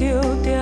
丢掉。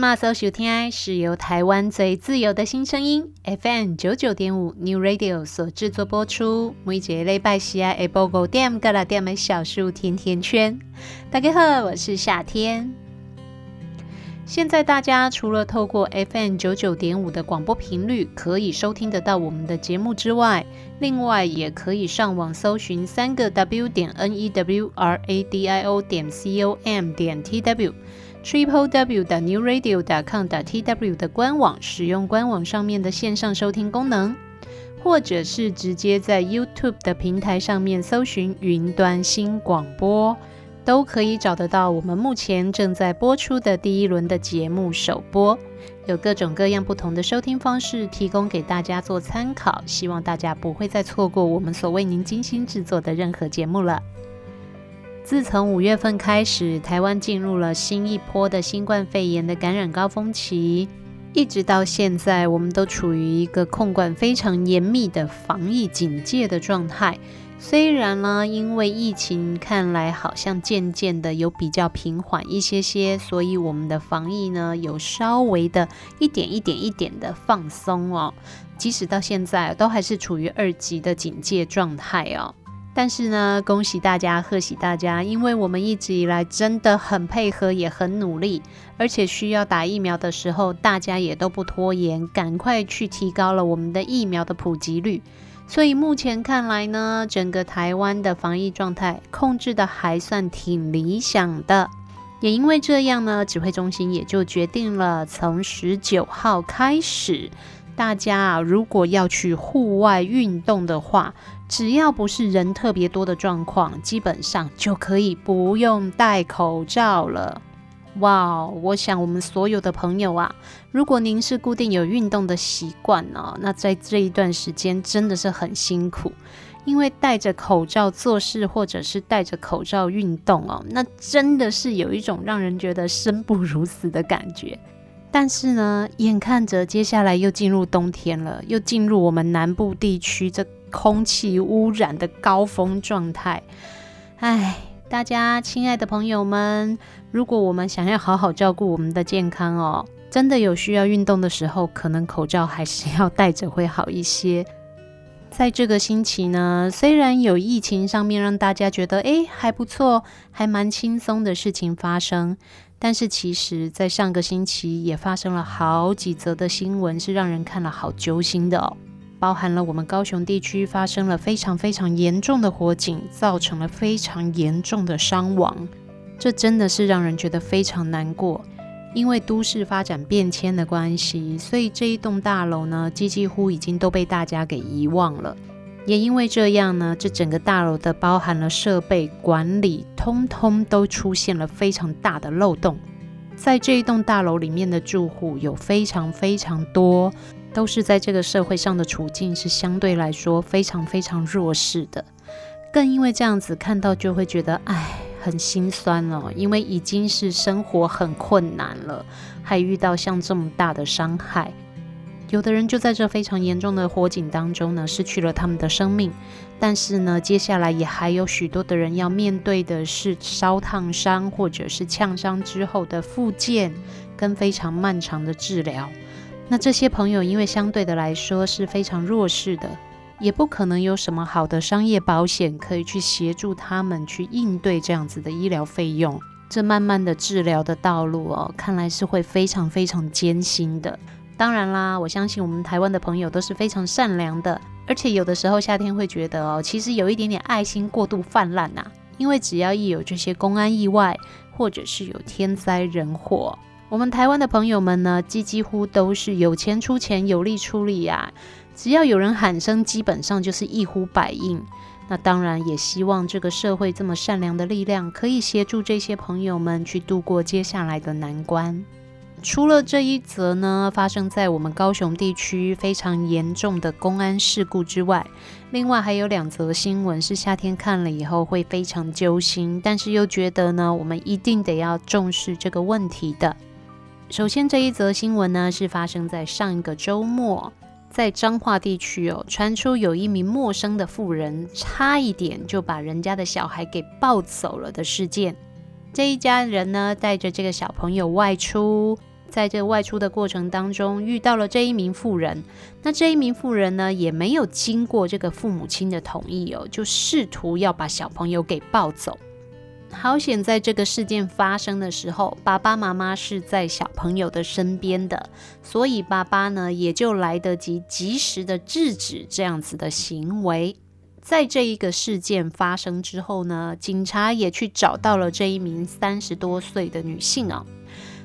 立即马搜收听是由台湾最自由的新声音 FM 九九点五 New Radio 所制作播出。每一节礼拜四啊，下晡五点到六点的小树甜甜圈。大家好，我是夏天。现在大家除了透过 FM 九九点五的广播频率可以收听得到我们的节目之外，另外也可以上网搜寻三个 W 点 N E W R A D I O 点 C O M 点 T W。Triple W 的 New Radio 点 com 的 T W 的官网，使用官网上面的线上收听功能，或者是直接在 YouTube 的平台上面搜寻云端新广播，都可以找得到我们目前正在播出的第一轮的节目首播，有各种各样不同的收听方式提供给大家做参考，希望大家不会再错过我们所为您精心制作的任何节目了。自从五月份开始，台湾进入了新一波的新冠肺炎的感染高峰期，一直到现在，我们都处于一个控管非常严密的防疫警戒的状态。虽然呢，因为疫情看来好像渐渐的有比较平缓一些些，所以我们的防疫呢有稍微的一点一点一点的放松哦。即使到现在，都还是处于二级的警戒状态哦。但是呢，恭喜大家，贺喜大家，因为我们一直以来真的很配合，也很努力，而且需要打疫苗的时候，大家也都不拖延，赶快去提高了我们的疫苗的普及率。所以目前看来呢，整个台湾的防疫状态控制得还算挺理想的。也因为这样呢，指挥中心也就决定了，从十九号开始。大家啊，如果要去户外运动的话，只要不是人特别多的状况，基本上就可以不用戴口罩了。哇，我想我们所有的朋友啊，如果您是固定有运动的习惯呢，那在这一段时间真的是很辛苦，因为戴着口罩做事或者是戴着口罩运动哦，那真的是有一种让人觉得生不如死的感觉。但是呢，眼看着接下来又进入冬天了，又进入我们南部地区这空气污染的高峰状态。哎，大家亲爱的朋友们，如果我们想要好好照顾我们的健康哦，真的有需要运动的时候，可能口罩还是要戴着会好一些。在这个星期呢，虽然有疫情上面让大家觉得哎还不错，还蛮轻松的事情发生。但是其实，在上个星期也发生了好几则的新闻，是让人看了好揪心的哦。包含了我们高雄地区发生了非常非常严重的火警，造成了非常严重的伤亡，这真的是让人觉得非常难过。因为都市发展变迁的关系，所以这一栋大楼呢，几几乎已经都被大家给遗忘了。也因为这样呢，这整个大楼的包含了设备管理，通通都出现了非常大的漏洞。在这一栋大楼里面的住户有非常非常多，都是在这个社会上的处境是相对来说非常非常弱势的。更因为这样子看到就会觉得，唉，很心酸哦，因为已经是生活很困难了，还遇到像这么大的伤害。有的人就在这非常严重的火警当中呢，失去了他们的生命。但是呢，接下来也还有许多的人要面对的是烧烫伤或者是呛伤之后的复健跟非常漫长的治疗。那这些朋友因为相对的来说是非常弱势的，也不可能有什么好的商业保险可以去协助他们去应对这样子的医疗费用。这慢慢的治疗的道路哦，看来是会非常非常艰辛的。当然啦，我相信我们台湾的朋友都是非常善良的，而且有的时候夏天会觉得哦，其实有一点点爱心过度泛滥呐。因为只要一有这些公安意外，或者是有天灾人祸，我们台湾的朋友们呢，几几乎都是有钱出钱，有力出力呀。只要有人喊声，基本上就是一呼百应。那当然也希望这个社会这么善良的力量，可以协助这些朋友们去度过接下来的难关。除了这一则呢，发生在我们高雄地区非常严重的公安事故之外，另外还有两则新闻是夏天看了以后会非常揪心，但是又觉得呢，我们一定得要重视这个问题的。首先，这一则新闻呢是发生在上一个周末，在彰化地区哦，传出有一名陌生的妇人差一点就把人家的小孩给抱走了的事件。这一家人呢，带着这个小朋友外出。在这外出的过程当中遇到了这一名妇人，那这一名妇人呢，也没有经过这个父母亲的同意哦，就试图要把小朋友给抱走。好险，在这个事件发生的时候，爸爸妈妈是在小朋友的身边的，所以爸爸呢也就来得及及时的制止这样子的行为。在这一个事件发生之后呢，警察也去找到了这一名三十多岁的女性哦。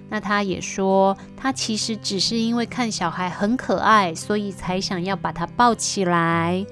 那她也说，她其实只是因为看小孩很可爱，所以才想要把他抱起来。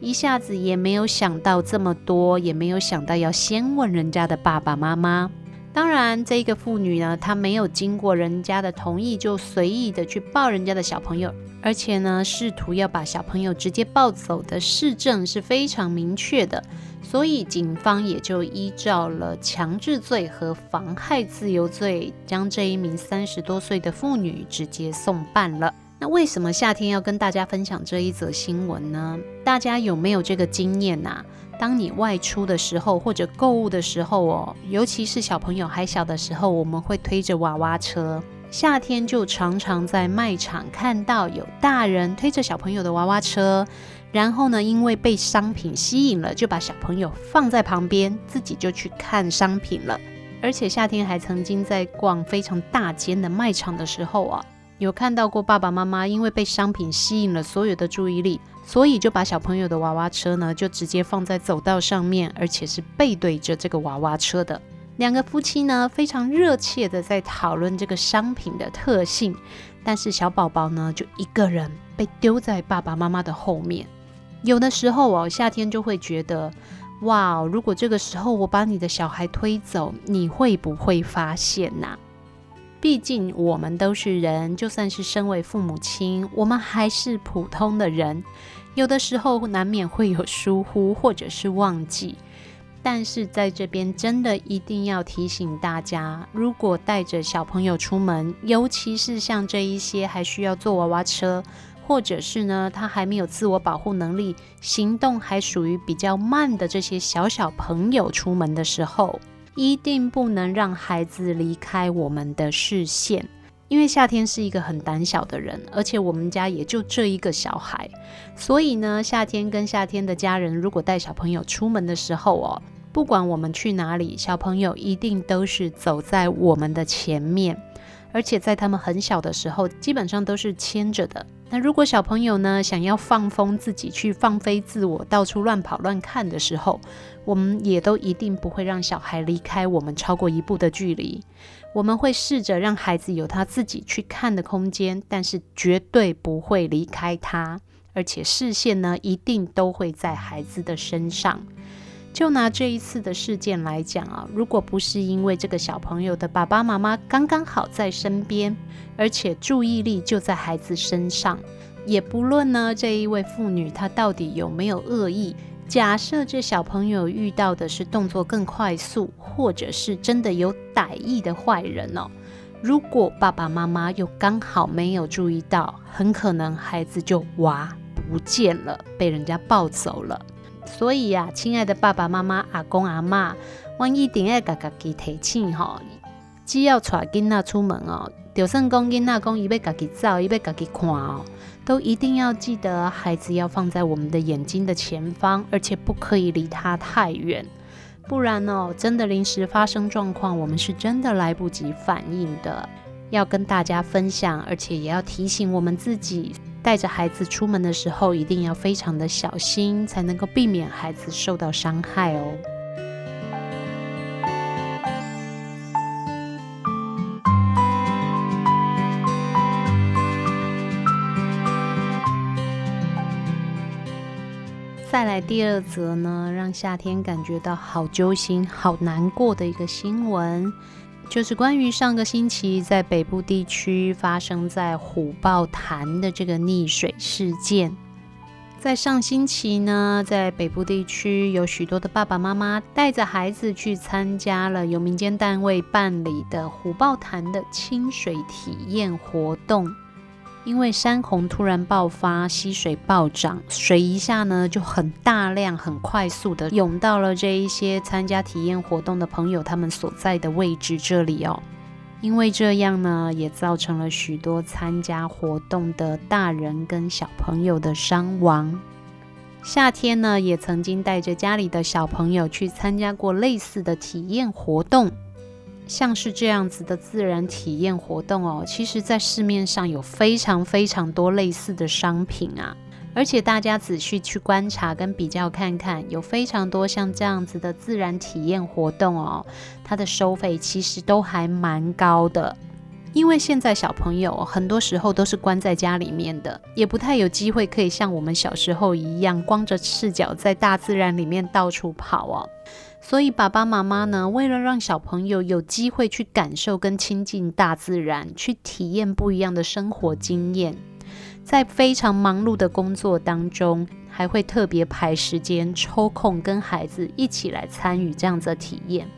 一下子也没有想到这么多，也没有想到要先问人家的爸爸妈妈。当然，这个妇女呢，她没有经过人家的同意，就随意的去抱人家的小朋友，而且呢，试图要把小朋友直接抱走的事证是非常明确的，所以警方也就依照了强制罪和妨害自由罪，将这一名三十多岁的妇女直接送办了。那为什么夏天要跟大家分享这一则新闻呢？大家有没有这个经验呐、啊？当你外出的时候或者购物的时候哦，尤其是小朋友还小的时候，我们会推着娃娃车。夏天就常常在卖场看到有大人推着小朋友的娃娃车，然后呢，因为被商品吸引了，就把小朋友放在旁边，自己就去看商品了。而且夏天还曾经在逛非常大间的卖场的时候啊。有看到过爸爸妈妈因为被商品吸引了所有的注意力，所以就把小朋友的娃娃车呢，就直接放在走道上面，而且是背对着这个娃娃车的。两个夫妻呢，非常热切的在讨论这个商品的特性，但是小宝宝呢，就一个人被丢在爸爸妈妈的后面。有的时候哦，夏天就会觉得，哇，如果这个时候我把你的小孩推走，你会不会发现呐？毕竟我们都是人，就算是身为父母亲，我们还是普通的人，有的时候难免会有疏忽或者是忘记。但是在这边真的一定要提醒大家，如果带着小朋友出门，尤其是像这一些还需要坐娃娃车，或者是呢他还没有自我保护能力，行动还属于比较慢的这些小小朋友出门的时候。一定不能让孩子离开我们的视线，因为夏天是一个很胆小的人，而且我们家也就这一个小孩，所以呢，夏天跟夏天的家人如果带小朋友出门的时候哦，不管我们去哪里，小朋友一定都是走在我们的前面，而且在他们很小的时候，基本上都是牵着的。那如果小朋友呢，想要放风自己去放飞自我，到处乱跑乱看的时候，我们也都一定不会让小孩离开我们超过一步的距离。我们会试着让孩子有他自己去看的空间，但是绝对不会离开他，而且视线呢，一定都会在孩子的身上。就拿这一次的事件来讲啊，如果不是因为这个小朋友的爸爸妈妈刚刚好在身边，而且注意力就在孩子身上，也不论呢这一位妇女她到底有没有恶意。假设这小朋友遇到的是动作更快速，或者是真的有歹意的坏人哦，如果爸爸妈妈又刚好没有注意到，很可能孩子就哇不见了，被人家抱走了。所以呀、啊，亲爱的爸爸妈妈、阿公阿嬷，万一点爱嘎嘎给提醒哈，只要带囡仔出门哦，就算讲囡仔讲伊要家己走，伊要家己看哦，都一定要记得孩子要放在我们的眼睛的前方，而且不可以离他太远，不然哦，真的临时发生状况，我们是真的来不及反应的。要跟大家分享，而且也要提醒我们自己。带着孩子出门的时候，一定要非常的小心，才能够避免孩子受到伤害哦。再来第二则呢，让夏天感觉到好揪心、好难过的一个新闻。就是关于上个星期在北部地区发生在虎豹潭的这个溺水事件。在上星期呢，在北部地区有许多的爸爸妈妈带着孩子去参加了由民间单位办理的虎豹潭的清水体验活动。因为山洪突然爆发，溪水暴涨，水一下呢就很大量、很快速的涌到了这一些参加体验活动的朋友他们所在的位置这里哦。因为这样呢，也造成了许多参加活动的大人跟小朋友的伤亡。夏天呢，也曾经带着家里的小朋友去参加过类似的体验活动，像是这样子的自然体验活动哦，其实在市面上有非常非常多类似的商品啊。而且大家仔细去观察跟比较看看，有非常多像这样子的自然体验活动哦，它的收费其实都还蛮高的。因为现在小朋友很多时候都是关在家里面的，也不太有机会可以像我们小时候一样光着赤脚在大自然里面到处跑哦。所以爸爸妈妈呢，为了让小朋友有机会去感受跟亲近大自然，去体验不一样的生活经验。在非常忙碌的工作当中，还会特别排时间抽空跟孩子一起来参与这样子的体验，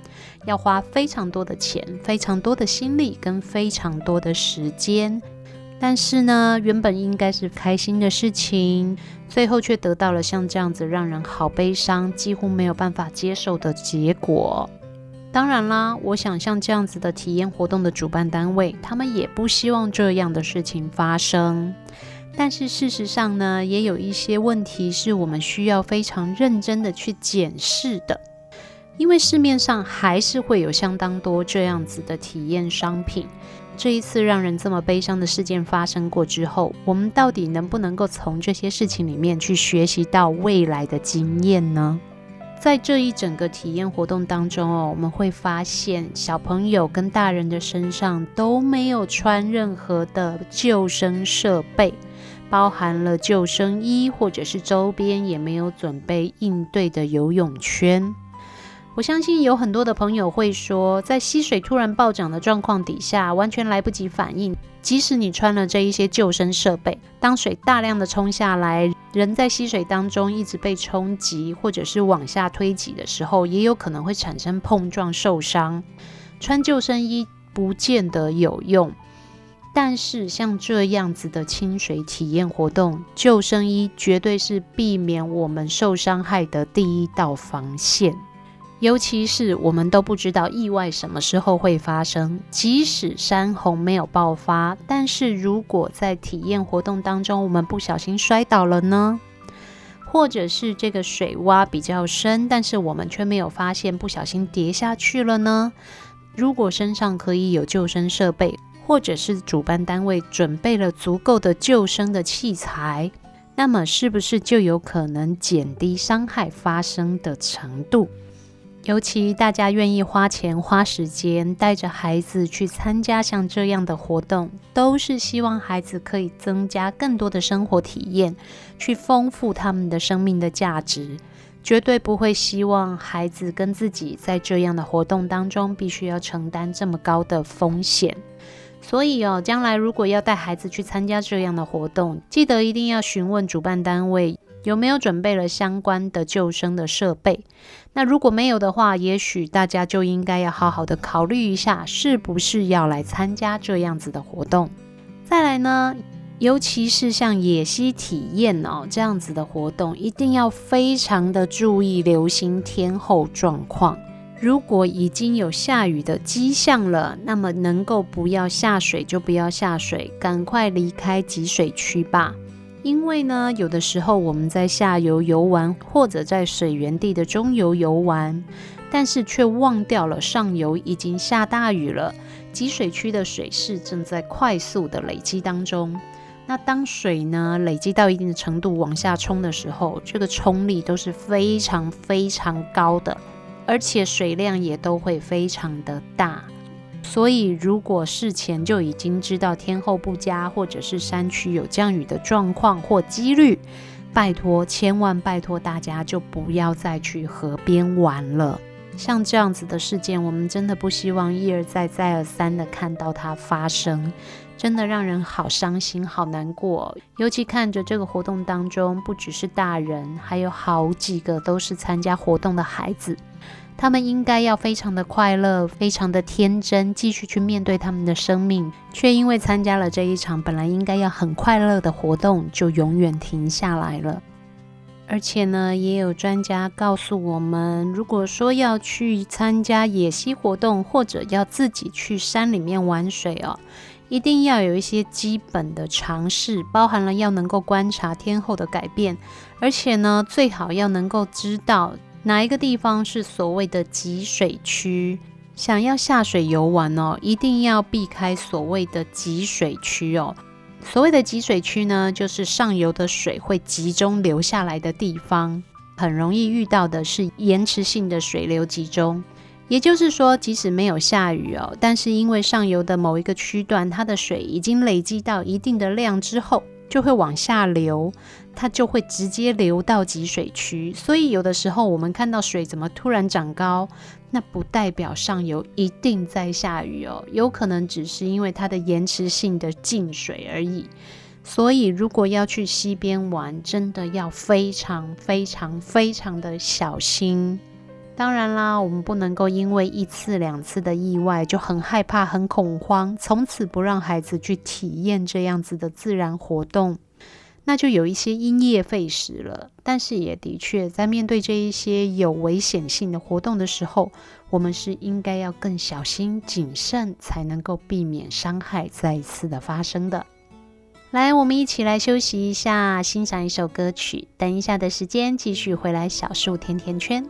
要花非常多的钱、非常多的心力跟非常多的时间。但是呢，原本应该是开心的事情，最后却得到了像这样子让人好悲伤、几乎没有办法接受的结果。当然啦，我想像这样子的体验活动的主办单位，他们也不希望这样的事情发生。但是事实上呢，也有一些问题是我们需要非常认真的去检视的，因为市面上还是会有相当多这样子的体验商品。这一次让人这么悲伤的事件发生过之后，我们到底能不能够从这些事情里面去学习到未来的经验呢？在这一整个体验活动当中哦，我们会发现小朋友跟大人的身上都没有穿任何的救生设备。包含了救生衣，或者是周边也没有准备应对的游泳圈。我相信有很多的朋友会说，在溪水突然暴涨的状况底下，完全来不及反应。即使你穿了这一些救生设备，当水大量的冲下来，人在溪水当中一直被冲击，或者是往下推挤的时候，也有可能会产生碰撞受伤。穿救生衣不见得有用。但是像这样子的清水体验活动，救生衣绝对是避免我们受伤害的第一道防线。尤其是我们都不知道意外什么时候会发生，即使山洪没有爆发，但是如果在体验活动当中我们不小心摔倒了呢？或者是这个水洼比较深，但是我们却没有发现，不小心跌下去了呢？如果身上可以有救生设备，或者是主办单位准备了足够的救生的器材，那么是不是就有可能减低伤害发生的程度？尤其大家愿意花钱花时间带着孩子去参加像这样的活动，都是希望孩子可以增加更多的生活体验，去丰富他们的生命的价值，绝对不会希望孩子跟自己在这样的活动当中必须要承担这么高的风险。所以哦，将来如果要带孩子去参加这样的活动，记得一定要询问主办单位有没有准备了相关的救生的设备。那如果没有的话，也许大家就应该要好好的考虑一下，是不是要来参加这样子的活动。再来呢，尤其是像野溪体验哦这样子的活动，一定要非常的注意留心天候状况。如果已经有下雨的迹象了，那么能够不要下水就不要下水，赶快离开集水区吧。因为呢，有的时候我们在下游游玩，或者在水源地的中游游玩，但是却忘掉了上游已经下大雨了，集水区的水势正在快速的累积当中。那当水呢累积到一定的程度往下冲的时候，这个冲力都是非常非常高的。而且水量也都会非常的大，所以如果事前就已经知道天后不佳，或者是山区有降雨的状况或几率，拜托，千万拜托大家就不要再去河边玩了。像这样子的事件，我们真的不希望一而再、再而三的看到它发生，真的让人好伤心、好难过。尤其看着这个活动当中，不只是大人，还有好几个都是参加活动的孩子。他们应该要非常的快乐，非常的天真，继续去面对他们的生命，却因为参加了这一场本来应该要很快乐的活动，就永远停下来了。而且呢，也有专家告诉我们，如果说要去参加野溪活动，或者要自己去山里面玩水哦，一定要有一些基本的常识，包含了要能够观察天候的改变，而且呢，最好要能够知道哪一个地方是所谓的集水区。想要下水游玩哦，一定要避开所谓的集水区哦。所谓的集水区呢，就是上游的水会集中流下来的地方，很容易遇到的是延迟性的水流集中。也就是说，即使没有下雨哦，但是因为上游的某一个区段，它的水已经累积到一定的量之后，就会往下流，它就会直接流到集水区。所以有的时候我们看到水怎么突然长高，那不代表上游一定在下雨哦，有可能只是因为它的延迟性的进水而已。所以如果要去溪边玩，真的要非常非常非常的小心。当然啦，我们不能够因为一次两次的意外就很害怕、很恐慌，从此不让孩子去体验这样子的自然活动。那就有一些因噎废食了，但是也的确在面对这一些有危险性的活动的时候，我们是应该要更小心谨慎，才能够避免伤害再一次的发生的。来，我们一起来休息一下，欣赏一首歌曲。等一下的时间继续回来，小树甜甜圈。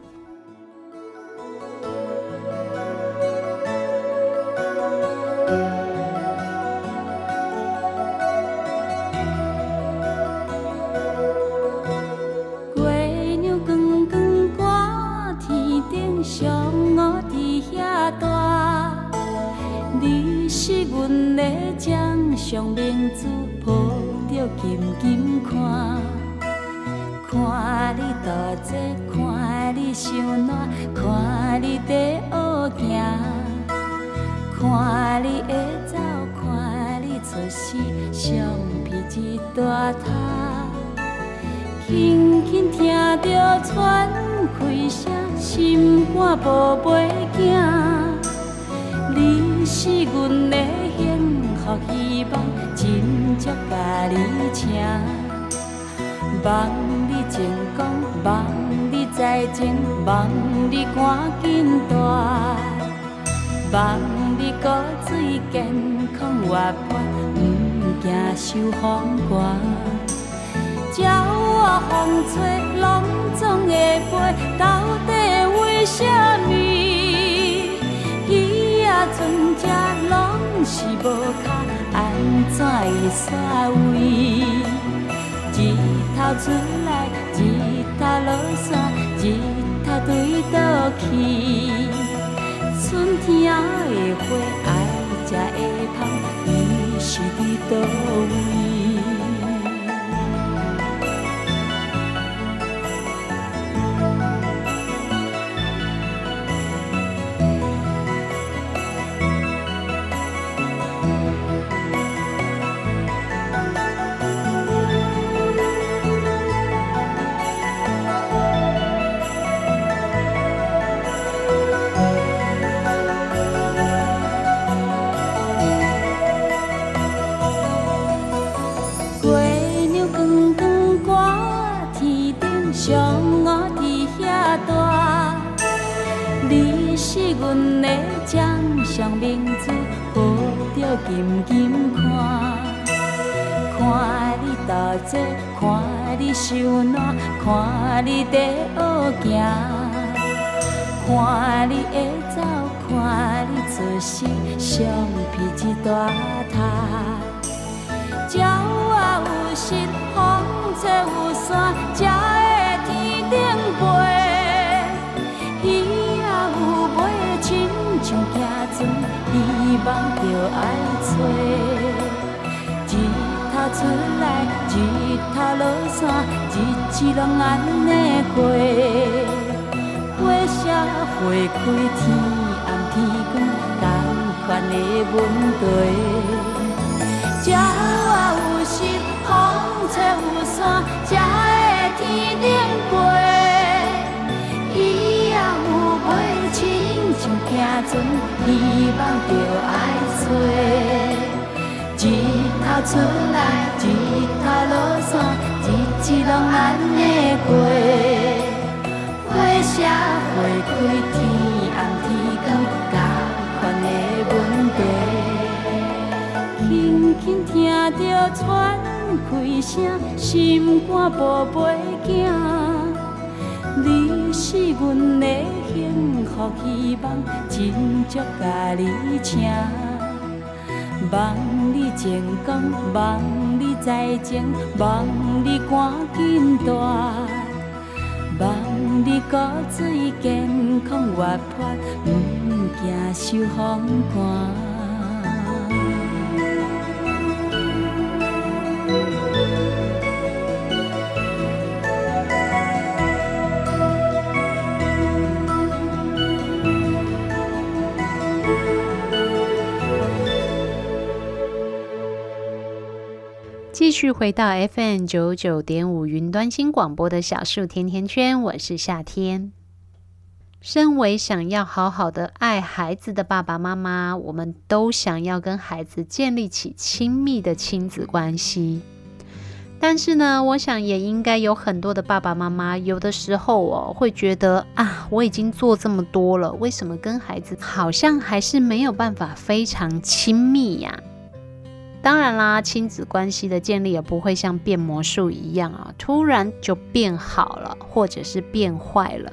走过，花谢花开，天暗天光，加款的问题，轻轻听着喘气声，心肝宝贝囝，你是阮的幸福希望，真足甲你请。望你成功，望你财情，望你赶紧大，你骨髓健康活泼，毋惊受风寒。续回到 FM 九九点五云端新广播的小树甜甜圈，我是夏天。身为想要好好的爱孩子的爸爸妈妈，我们都想要跟孩子建立起亲密的亲子关系。但是呢，我想也应该有很多的爸爸妈妈，有的时候哦，会觉得啊，我已经做这么多了，为什么跟孩子好像还是没有办法非常亲密呀？当然啦，亲子关系的建立也不会像变魔术一样啊，突然就变好了，或者是变坏了。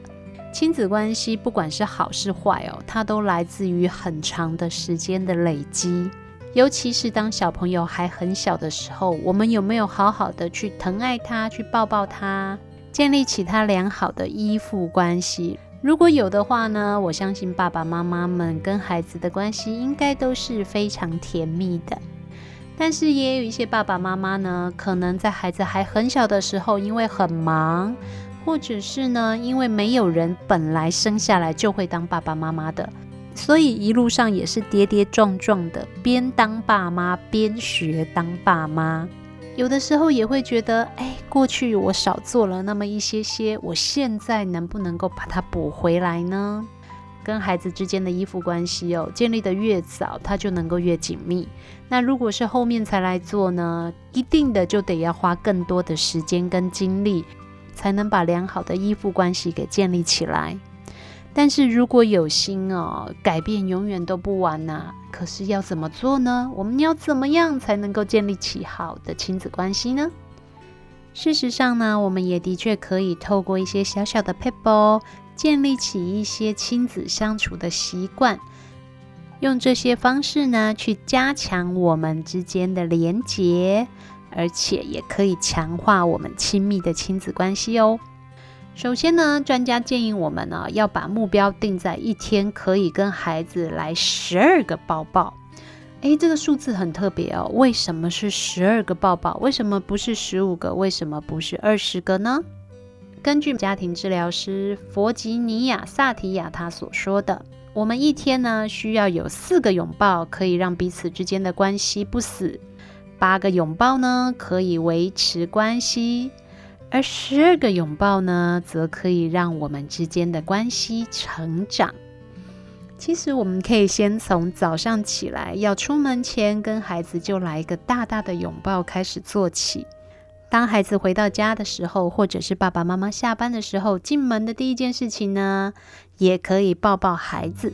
亲子关系不管是好是坏哦，它都来自于很长的时间的累积。尤其是当小朋友还很小的时候，我们有没有好好的去疼爱他，去抱抱他，建立起他良好的依附关系？如果有的话呢，我相信爸爸妈妈们跟孩子的关系应该都是非常甜蜜的。但是也有一些爸爸妈妈呢，可能在孩子还很小的时候，因为很忙，或者是呢，因为没有人本来生下来就会当爸爸妈妈的，所以一路上也是跌跌撞撞的，边当爸妈边学当爸妈。有的时候也会觉得，哎，过去我少做了那么一些些，我现在能不能够把它补回来呢？跟孩子之间的依附关系哦，建立得越早，他就能够越紧密。那如果是后面才来做呢，一定的就得要花更多的时间跟精力，才能把良好的依附关系给建立起来。但是如果有心哦，改变永远都不晚呐。可是要怎么做呢？我们要怎么样才能够建立起好的亲子关系呢？事实上呢，我们也的确可以透过一些小小的撇步。建立起一些亲子相处的习惯，用这些方式呢，去加强我们之间的连结，而且也可以强化我们亲密的亲子关系哦。首先呢，专家建议我们呢，要把目标定在一天可以跟孩子来十二个抱抱。诶，这个数字很特别哦。为什么是十二个抱抱？为什么不是十五个？为什么不是二十个呢？根据家庭治疗师弗吉尼亚·萨提亚他所说的，我们一天呢需要有四个拥抱，可以让彼此之间的关系不死；八个拥抱呢可以维持关系，而十二个拥抱呢则可以让我们之间的关系成长。其实我们可以先从早上起来要出门前跟孩子就来一个大大的拥抱开始做起。当孩子回到家的时候，或者是爸爸妈妈下班的时候，进门的第一件事情呢，也可以抱抱孩子。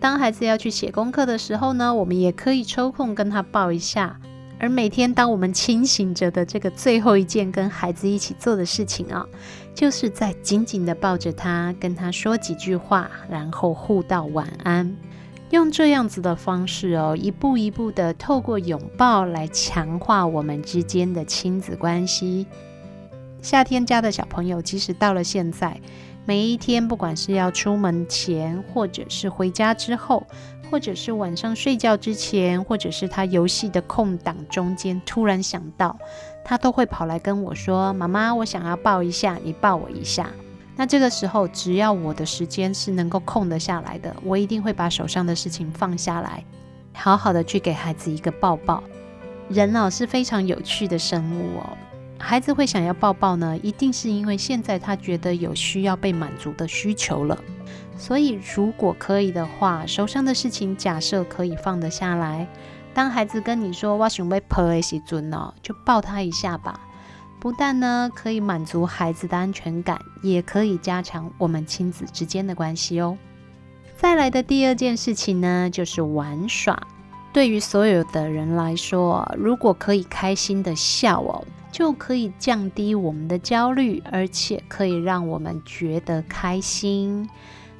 当孩子要去写功课的时候呢，我们也可以抽空跟他抱一下。而每天当我们清醒着的这个最后一件跟孩子一起做的事情啊，就是在紧紧地抱着他，跟他说几句话，然后互道晚安。用这样子的方式哦，一步一步的透过拥抱来强化我们之间的亲子关系。夏天家的小朋友，即使到了现在，每一天不管是要出门前，或者是回家之后，或者是晚上睡觉之前，或者是他游戏的空档中间，突然想到，他都会跑来跟我说：“妈妈，我想要抱一下，你抱我一下。”那这个时候，只要我的时间是能够空得下来的，我一定会把手上的事情放下来，好好的去给孩子一个抱抱。人哦是非常有趣的生物哦，孩子会想要抱抱呢，一定是因为现在他觉得有需要被满足的需求了。所以如果可以的话，手上的事情假设可以放得下来，当孩子跟你说“我想被抱的时阵哦”，就抱他一下吧。不但呢可以满足孩子的安全感，也可以加强我们亲子之间的关系哦。再来的第二件事情呢，就是玩耍。对于所有的人来说，如果可以开心的笑哦，就可以降低我们的焦虑，而且可以让我们觉得开心。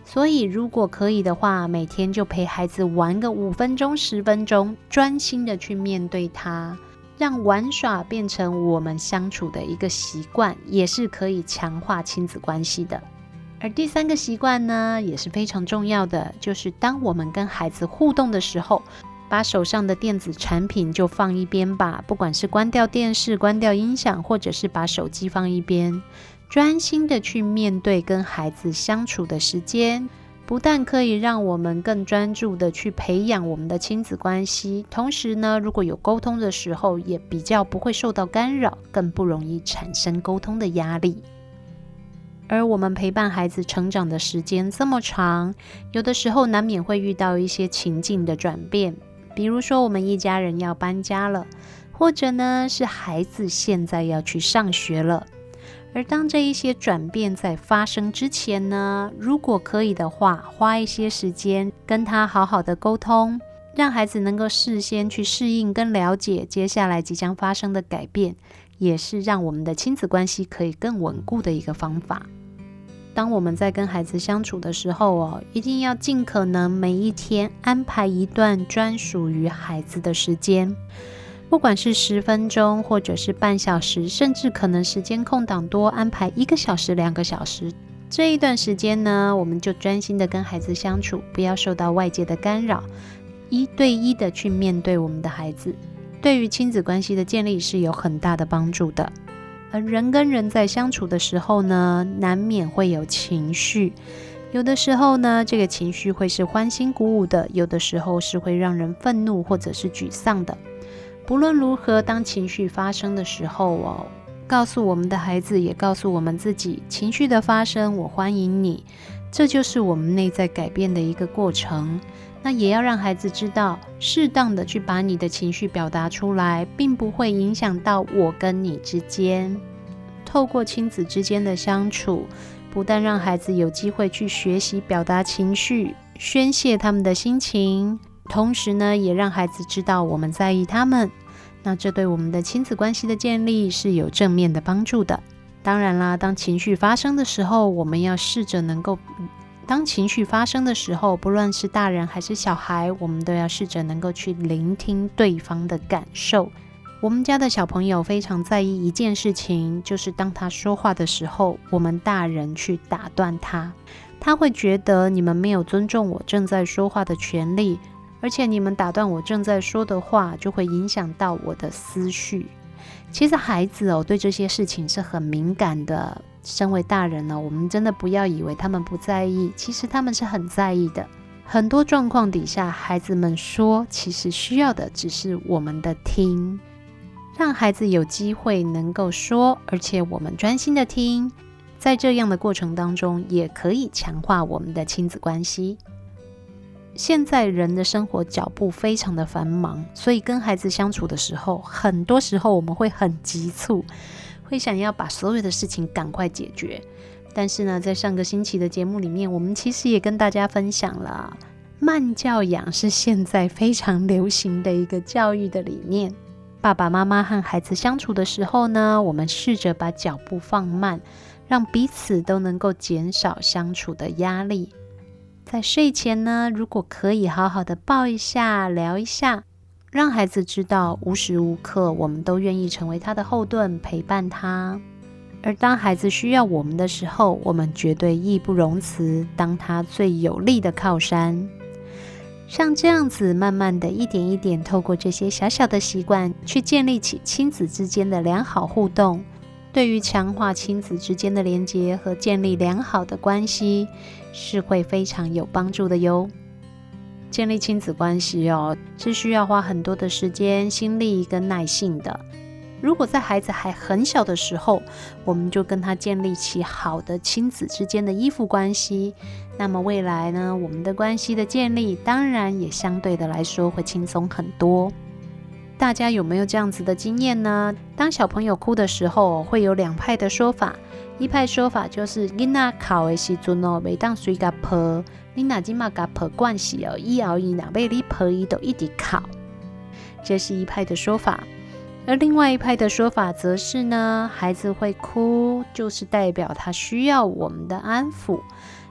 所以，如果可以的话，每天就陪孩子玩个五分钟、十分钟，专心的去面对他，让玩耍变成我们相处的一个习惯，也是可以强化亲子关系的。而第三个习惯呢，也是非常重要的，就是当我们跟孩子互动的时候，把手上的电子产品就放一边吧，不管是关掉电视、关掉音响，或者是把手机放一边。专心的去面对跟孩子相处的时间，不但可以让我们更专注的去培养我们的亲子关系，同时呢，如果有沟通的时候，也比较不会受到干扰，更不容易产生沟通的压力。而我们陪伴孩子成长的时间这么长，有的时候难免会遇到一些情境的转变，比如说我们一家人要搬家了，或者呢是孩子现在要去上学了。而当这一些转变在发生之前呢，如果可以的话，花一些时间跟他好好的沟通，让孩子能够事先去适应跟了解接下来即将发生的改变，也是让我们的亲子关系可以更稳固的一个方法。当我们在跟孩子相处的时候哦，一定要尽可能每一天安排一段专属于孩子的时间。不管是十分钟，或者是半小时，甚至可能时间空档多，安排一个小时、两个小时，这一段时间呢，我们就专心的跟孩子相处，不要受到外界的干扰，一对一的去面对我们的孩子，对于亲子关系的建立是有很大的帮助的。而人跟人在相处的时候呢，难免会有情绪，有的时候呢，这个情绪会是欢欣鼓舞的，有的时候是会让人愤怒或者是沮丧的。不论如何，当情绪发生的时候哦，告诉我们的孩子，也告诉我们自己，情绪的发生，我欢迎你，这就是我们内在改变的一个过程。那也要让孩子知道，适当的去把你的情绪表达出来，并不会影响到我跟你之间。透过亲子之间的相处，不但让孩子有机会去学习表达情绪，宣泄他们的心情。同时呢，也让孩子知道我们在意他们，那这对我们的亲子关系的建立是有正面的帮助的。当然啦，当情绪发生的时候，我们要试着能够，当情绪发生的时候，不论是大人还是小孩，我们都要试着能够去聆听对方的感受。我们家的小朋友非常在意一件事情，就是当他说话的时候，我们大人去打断他，他会觉得你们没有尊重我正在说话的权利。而且你们打断我正在说的话，就会影响到我的思绪。其实孩子哦，对这些事情是很敏感的。身为大人呢，我们真的不要以为他们不在意，其实他们是很在意的。很多状况底下，孩子们说，其实需要的只是我们的听，让孩子有机会能够说，而且我们专心的听，在这样的过程当中，也可以强化我们的亲子关系。现在人的生活脚步非常的繁忙，所以跟孩子相处的时候，很多时候我们会很急促，会想要把所有的事情赶快解决。但是呢，在上个星期的节目里面，我们其实也跟大家分享了，慢教养是现在非常流行的一个教育的理念。爸爸妈妈和孩子相处的时候呢，我们试着把脚步放慢，让彼此都能够减少相处的压力。在睡前呢，如果可以好好的抱一下、聊一下，让孩子知道无时无刻我们都愿意成为他的后盾，陪伴他。而当孩子需要我们的时候，我们绝对义不容辞，当他最有力的靠山。像这样子，慢慢的一点一点，透过这些小小的习惯，去建立起亲子之间的良好互动。对于强化亲子之间的连结和建立良好的关系，是会非常有帮助的哟。建立亲子关系哦，是需要花很多的时间、心力跟耐性的。如果在孩子还很小的时候，我们就跟他建立起好的亲子之间的依附关系，那么未来呢，我们的关系的建立，当然也相对的来说会轻松很多。大家有没有这样子的经验呢？当小朋友哭的时候，会有两派的说法。一派说法就是囡仔哭的时阵哦，每当水甲泼，你若今嘛甲泼惯势哦，以后伊若被你泼伊都一直哭。这是一派的说法。而另外一派的说法则是呢，孩子会哭，就是代表他需要我们的安抚。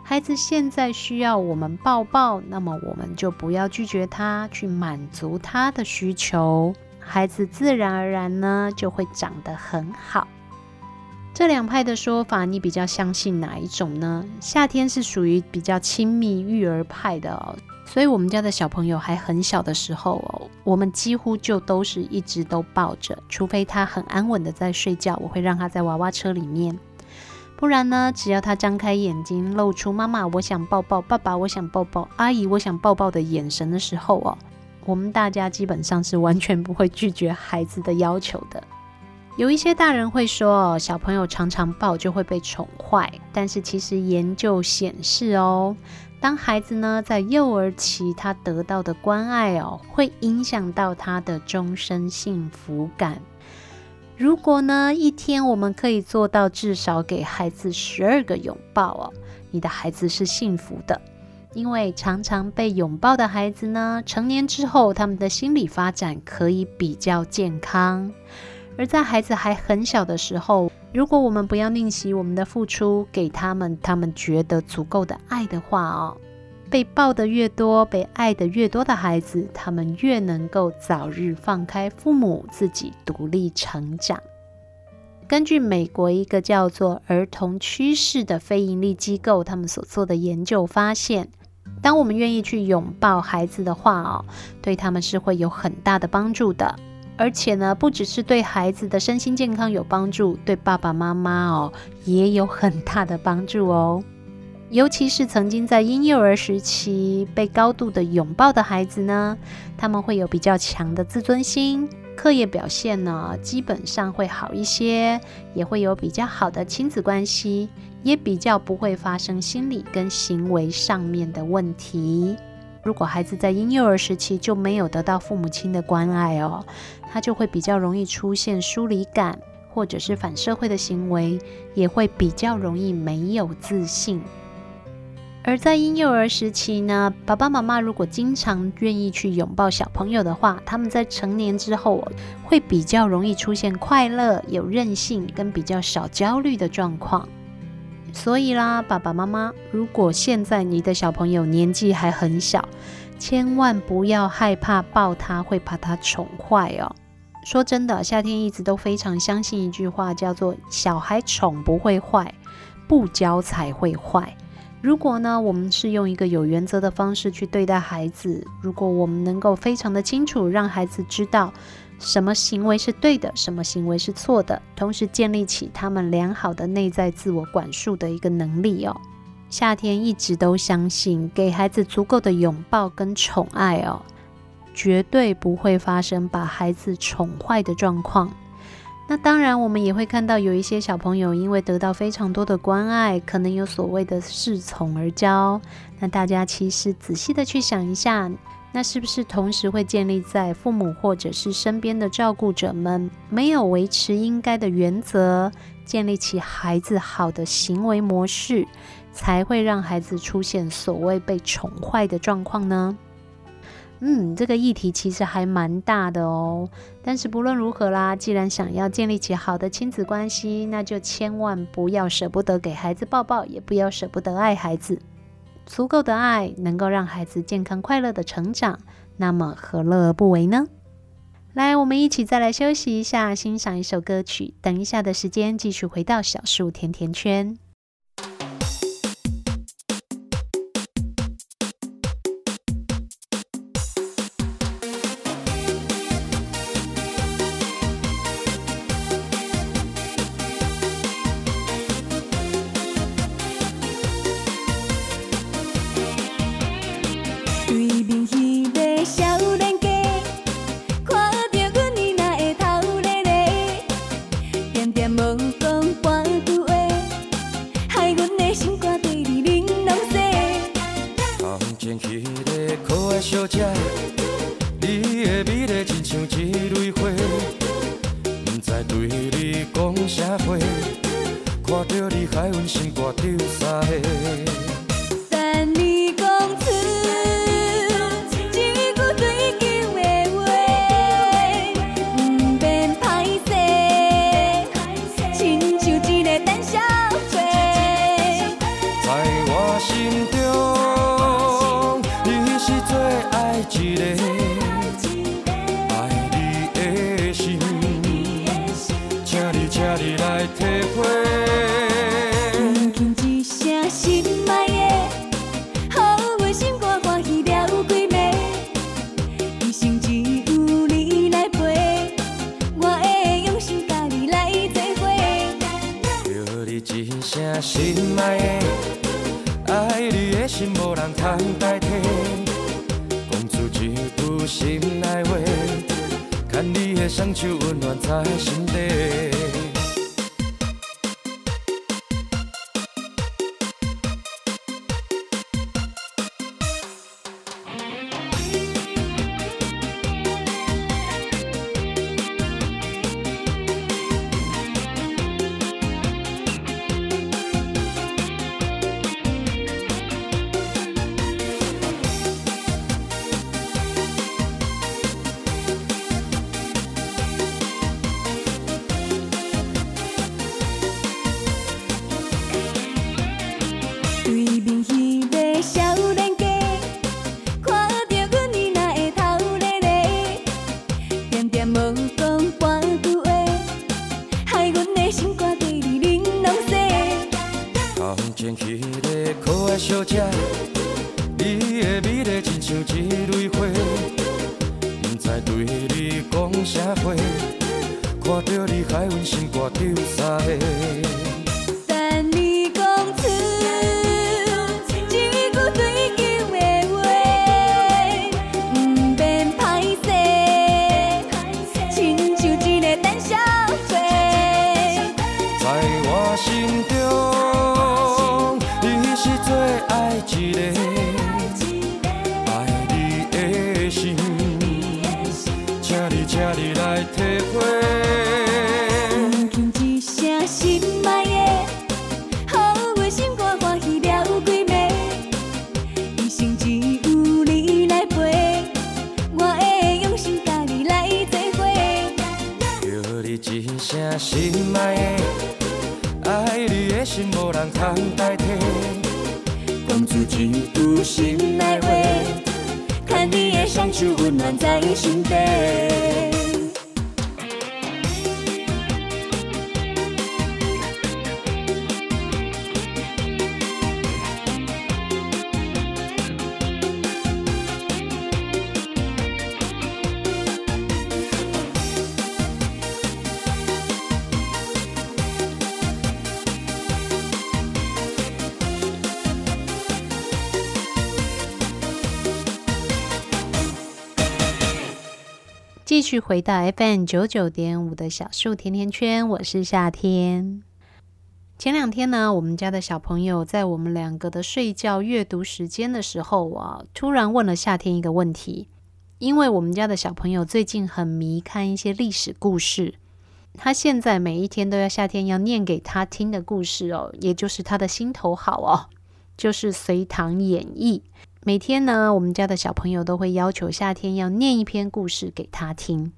孩子现在需要我们抱抱，那么我们就不要拒绝他，去满足他的需求，孩子自然而然呢就会长得很好。这两派的说法，你比较相信哪一种呢？夏天是属于比较亲密育儿派的哦，所以我们家的小朋友还很小的时候哦，我们几乎就都是一直都抱着，除非他很安稳的在睡觉，我会让他在娃娃车里面，不然呢，只要他张开眼睛，露出妈妈我想抱抱，爸爸我想抱抱，阿姨我想抱抱的眼神的时候哦，我们大家基本上是完全不会拒绝孩子的要求的。有一些大人会说，哦小朋友常常抱就会被宠坏，但是其实研究显示哦，当孩子呢在幼儿期，他得到的关爱哦，会影响到他的终身幸福感。如果呢一天我们可以做到至少给孩子十二个拥抱哦，你的孩子是幸福的，因为常常被拥抱的孩子呢，成年之后他们的心理发展可以比较健康。而在孩子还很小的时候，如果我们不要吝惜我们的付出，给他们他们觉得足够的爱的话哦，被抱得越多，被爱得越多的孩子，他们越能够早日放开父母，自己独立成长。根据美国一个叫做儿童趋势的非营利机构，他们所做的研究发现，当我们愿意去拥抱孩子的话哦，对他们是会有很大的帮助的。而且呢，不只是对孩子的身心健康有帮助，对爸爸妈妈哦也有很大的帮助哦。尤其是曾经在婴幼儿时期被高度的拥抱的孩子呢，他们会有比较强的自尊心，课业表现呢基本上会好一些，也会有比较好的亲子关系，也比较不会发生心理跟行为上面的问题。如果孩子在婴幼儿时期就没有得到父母亲的关爱哦，他就会比较容易出现疏离感，或者是反社会的行为，也会比较容易没有自信。而在婴幼儿时期呢，爸爸妈妈如果经常愿意去拥抱小朋友的话，他们在成年之后会比较容易出现快乐、有韧性跟比较少焦虑的状况。所以啦，爸爸妈妈，如果现在你的小朋友年纪还很小，千万不要害怕抱他，会把他宠坏哦。说真的，夏天一直都非常相信一句话，叫做“小孩宠不会坏，不教才会坏”。如果呢，我们是用一个有原则的方式去对待孩子，如果我们能够非常的清楚，让孩子知道。什么行为是对的，什么行为是错的，同时建立起他们良好的内在自我管束的一个能力哦。夏天一直都相信，给孩子足够的拥抱跟宠爱哦，绝对不会发生把孩子宠坏的状况。那当然，我们也会看到有一些小朋友因为得到非常多的关爱，可能有所谓的恃宠而骄。那大家其实仔细的去想一下。那是不是同时会建立在父母或者是身边的照顾者们没有维持应该的原则，建立起孩子好的行为模式，才会让孩子出现所谓被宠坏的状况呢？嗯，这个议题其实还蛮大的哦。但是不论如何啦，既然想要建立起好的亲子关系，那就千万不要舍不得给孩子抱抱，也不要舍不得爱孩子。足够的爱能够让孩子健康快乐的成长，那么何乐而不为呢？来，我们一起再来休息一下，欣赏一首歌曲。等一下的时间，继续回到小树甜甜圈。心内味，看你也闪出温暖在心扉。续回到 FM 九九点五的小树甜甜圈，我是夏天。前两天呢，我们家的小朋友在我们两个的睡觉阅读时间的时候啊，突然问了夏天一个问题。因为我们家的小朋友最近很迷看一些历史故事，他现在每一天都要夏天要念给他听的故事哦，也就是他的心头好哦，就是《隋唐演义》。每天呢，我们家的小朋友都会要求夏天要念一篇故事给他听。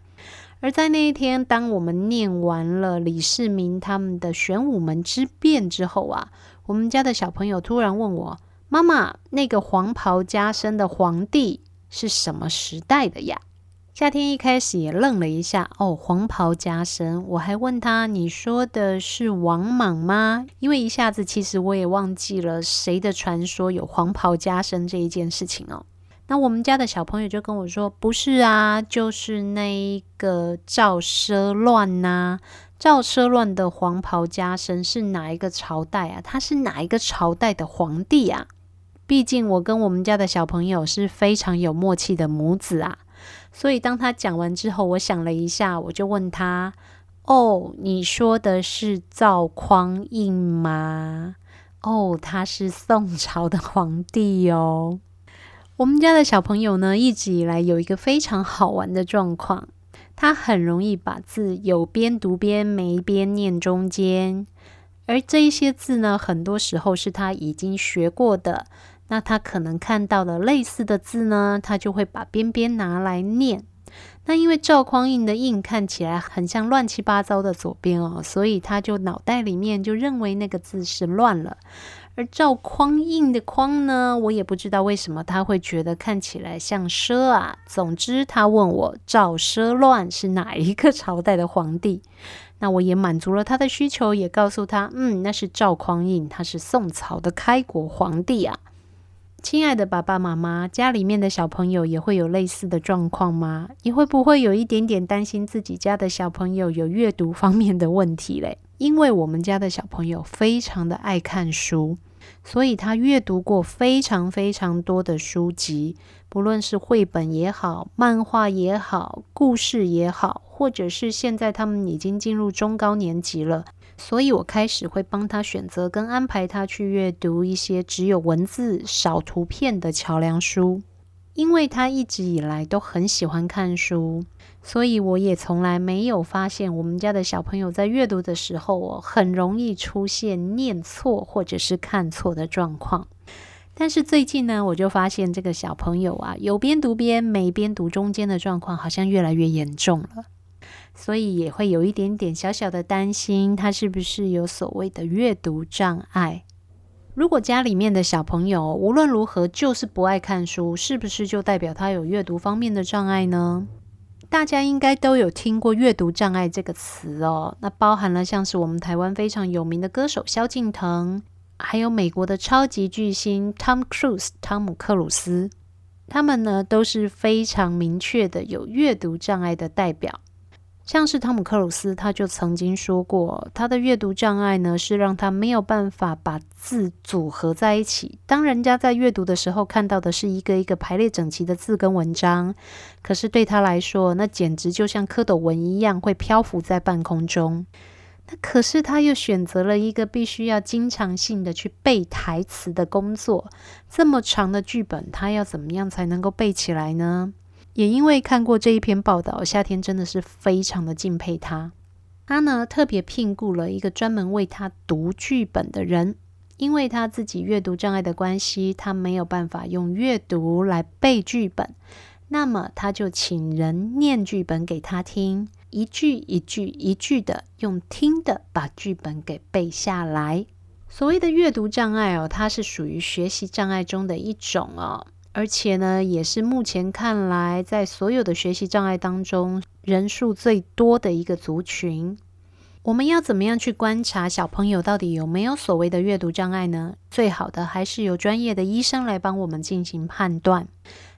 而在那一天，当我们念完了李世民他们的玄武门之变之后啊，我们家的小朋友突然问我：“妈妈，那个黄袍加身的皇帝是什么时代的呀？”夏天一开始也愣了一下，哦，黄袍加身，我还问他，你说的是王莽吗？因为一下子其实我也忘记了谁的传说有黄袍加身这一件事情哦。那我们家的小朋友就跟我说，不是啊，就是那一个赵奢乱呐。赵奢乱的黄袍加身是哪一个朝代啊？他是哪一个朝代的皇帝啊？毕竟我跟我们家的小朋友是非常有默契的母子啊。所以当他讲完之后，我想了一下，我就问他：“哦，你说的是赵匡胤吗？哦，他是宋朝的皇帝哦。”我们家的小朋友呢，一直以来有一个非常好玩的状况，他很容易把字有边读边，没边念中间。而这一些字呢，很多时候是他已经学过的。那他可能看到了类似的字呢，他就会把边边拿来念。那因为赵匡胤的胤看起来很像乱七八糟的左边哦，所以他就脑袋里面就认为那个字是乱了。而赵匡胤的匡呢，我也不知道为什么他会觉得看起来像奢啊。总之，他问我赵奢乱是哪一个朝代的皇帝，那我也满足了他的需求，也告诉他，嗯，那是赵匡胤，他是宋朝的开国皇帝啊。亲爱的爸爸妈妈，家里面的小朋友也会有类似的状况吗？你会不会有一点点担心自己家的小朋友有阅读方面的问题嘞？因为我们家的小朋友非常的爱看书。所以他阅读过非常非常多的书籍，不论是绘本也好、漫画也好、故事也好，或者是现在他们已经进入中高年级了，所以我开始会帮他选择跟安排他去阅读一些只有文字少图片的桥梁书，因为他一直以来都很喜欢看书。所以我也从来没有发现我们家的小朋友在阅读的时候哦，很容易出现念错或者是看错的状况。但是最近呢，我就发现这个小朋友啊，有边读边，没边读中间的状况好像越来越严重了，所以也会有一点点小小的担心，他是不是有所谓的阅读障碍？如果家里面的小朋友无论如何就是不爱看书，是不是就代表他有阅读方面的障碍呢？大家应该都有听过“阅读障碍”这个词哦，那包含了像是我们台湾非常有名的歌手萧敬腾，还有美国的超级巨星 Tom Cruise 汤姆克鲁斯，他们呢都是非常明确的有阅读障碍的代表。像是汤姆克鲁斯，他就曾经说过，他的阅读障碍呢是让他没有办法把字组合在一起。当人家在阅读的时候看到的是一个一个排列整齐的字跟文章，可是对他来说，那简直就像蝌蚪文一样会漂浮在半空中。那可是他又选择了一个必须要经常性的去背台词的工作，这么长的剧本，他要怎么样才能够背起来呢？也因为看过这一篇报道，夏天真的是非常的敬佩他。他呢特别聘雇了一个专门为他读剧本的人，因为他自己阅读障碍的关系，他没有办法用阅读来背剧本，那么他就请人念剧本给他听，一句一句一句的用听的把剧本给背下来。所谓的阅读障碍哦，它是属于学习障碍中的一种哦。而且呢，也是目前看来，在所有的学习障碍当中，人数最多的一个族群。我们要怎么样去观察小朋友到底有没有所谓的阅读障碍呢？最好的还是由专业的医生来帮我们进行判断。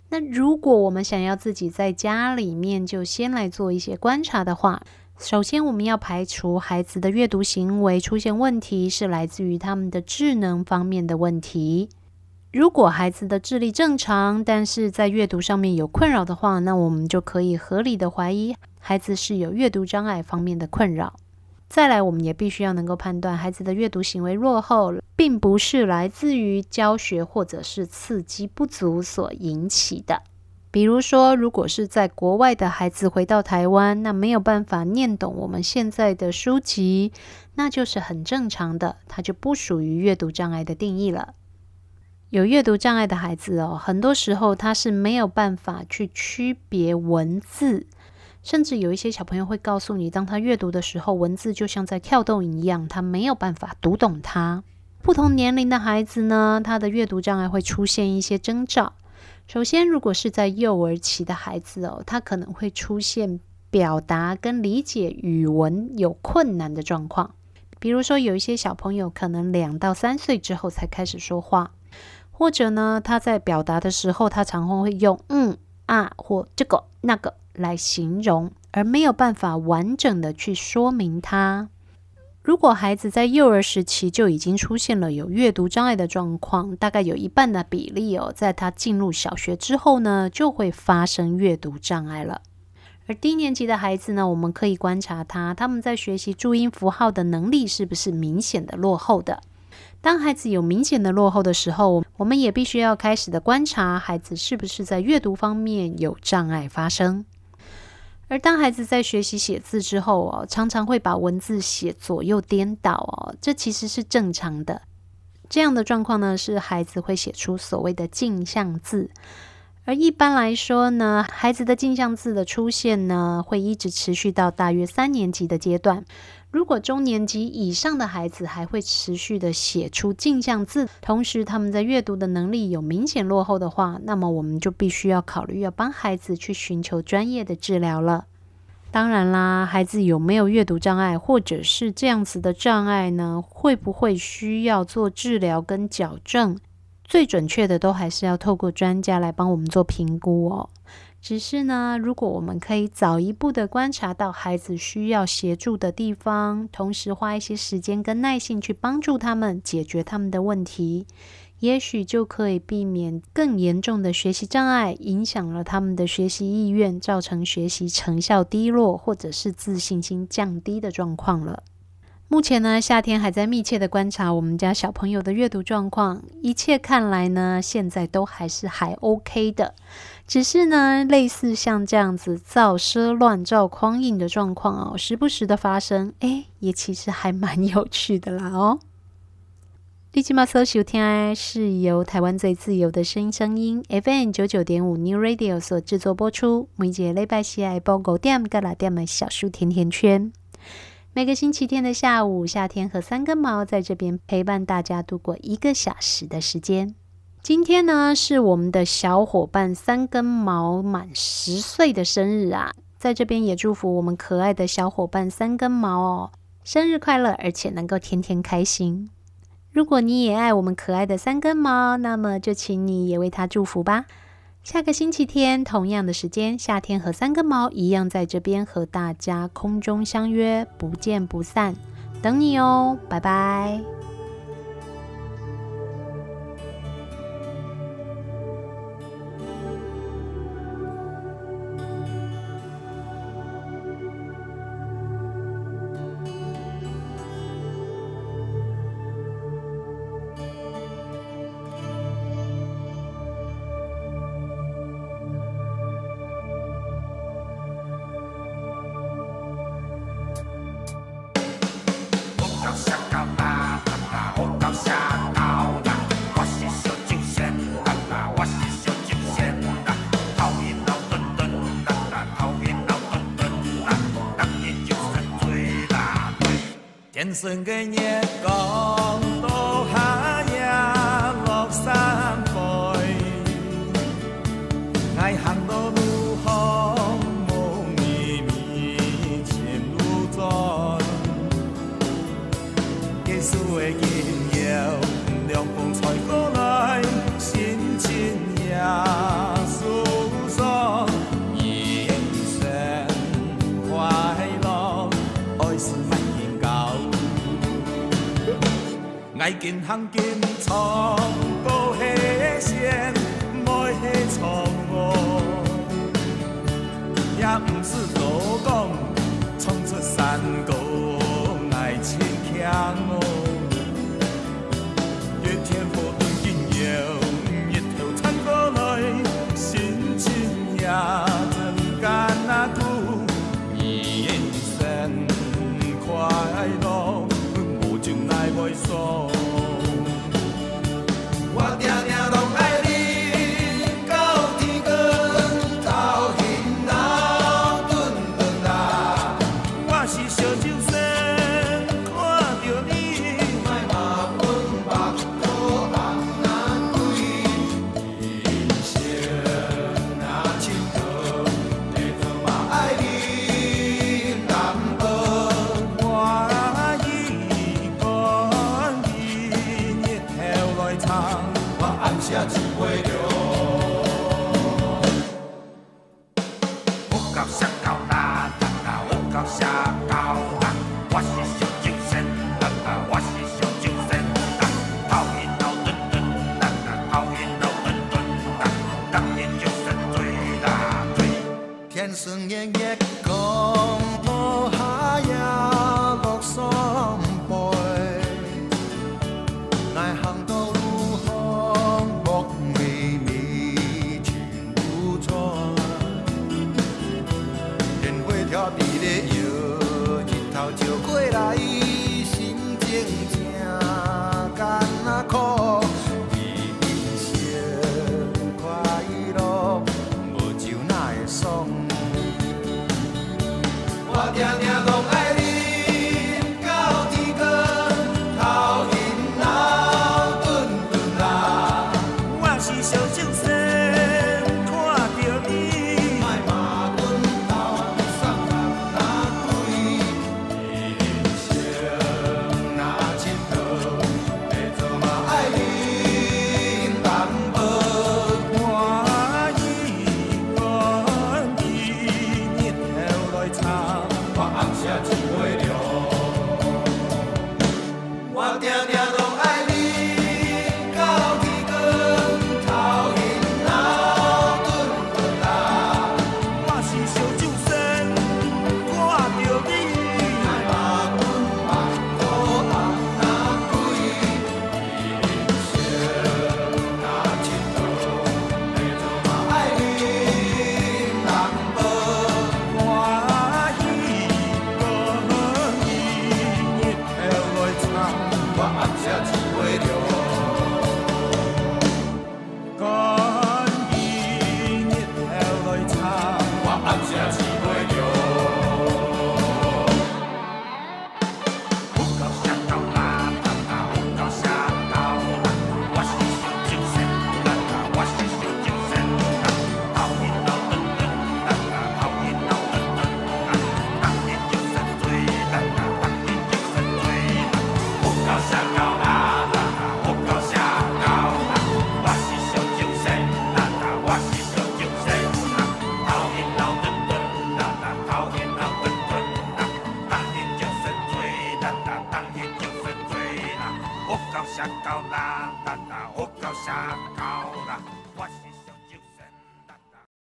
那如果我们想要自己在家里面就先来做一些观察的话，首先我们要排除孩子的阅读行为出现问题，是来自于他们的智能方面的问题。如果孩子的智力正常，但是在阅读上面有困扰的话，那我们就可以合理的怀疑孩子是有阅读障碍方面的困扰。再来，我们也必须要能够判断孩子的阅读行为落后，并不是来自于教学或者是刺激不足所引起的。比如说，如果是在国外的孩子回到台湾，那没有办法念懂我们现在的书籍，那就是很正常的，它就不属于阅读障碍的定义了。有阅读障碍的孩子哦，很多时候他是没有办法去区别文字，甚至有一些小朋友会告诉你，当他阅读的时候，文字就像在跳动一样，他没有办法读懂它。不同年龄的孩子呢，他的阅读障碍会出现一些征兆。首先，如果是在幼儿期的孩子哦，他可能会出现表达跟理解语文有困难的状况。比如说，有一些小朋友可能两到三岁之后才开始说话。或者呢，他在表达的时候，他常常会用“嗯”“啊”或“这个”“那个”来形容，而没有办法完整的去说明它。如果孩子在幼儿时期就已经出现了有阅读障碍的状况，大概有一半的比例哦，在他进入小学之后呢，就会发生阅读障碍了。而低年级的孩子呢，我们可以观察他，他们在学习注音符号的能力是不是明显的落后的。当孩子有明显的落后的时候，我们也必须要开始的观察孩子是不是在阅读方面有障碍发生。而当孩子在学习写字之后哦，常常会把文字写左右颠倒哦，这其实是正常的。这样的状况呢，是孩子会写出所谓的镜像字。而一般来说呢，孩子的镜像字的出现呢，会一直持续到大约三年级的阶段。如果中年级以上的孩子还会持续的写出镜像字，同时他们在阅读的能力有明显落后的话，那么我们就必须要考虑要帮孩子去寻求专业的治疗了。当然啦，孩子有没有阅读障碍，或者是这样子的障碍呢？会不会需要做治疗跟矫正？最准确的都还是要透过专家来帮我们做评估哦。只是呢，如果我们可以早一步的观察到孩子需要协助的地方，同时花一些时间跟耐心去帮助他们解决他们的问题，也许就可以避免更严重的学习障碍，影响了他们的学习意愿，造成学习成效低落，或者是自信心降低的状况了。目前呢，夏天还在密切的观察我们家小朋友的阅读状况，一切看来呢，现在都还是还 OK 的。只是呢，类似像这样子造奢乱造狂饮的状况哦，时不时的发生，哎，也其实还蛮有趣的啦哦。立即马搜收听是由台湾最自由的声音声音 FM 九九点五 New Radio 所制作播出，每节礼拜四下午五点到六点的小树甜甜圈。每个星期天的下午，夏天和三根毛在这边陪伴大家度过一个小时的时间。今天呢，是我们的小伙伴三根毛满十岁的生日啊！在这边也祝福我们可爱的小伙伴三根毛哦，生日快乐，而且能够天天开心。如果你也爱我们可爱的三根毛，那么就请你也为他祝福吧。下个星期天同样的时间，夏天和三根毛一样在这边和大家空中相约，不见不散，等你哦，拜拜。送给你。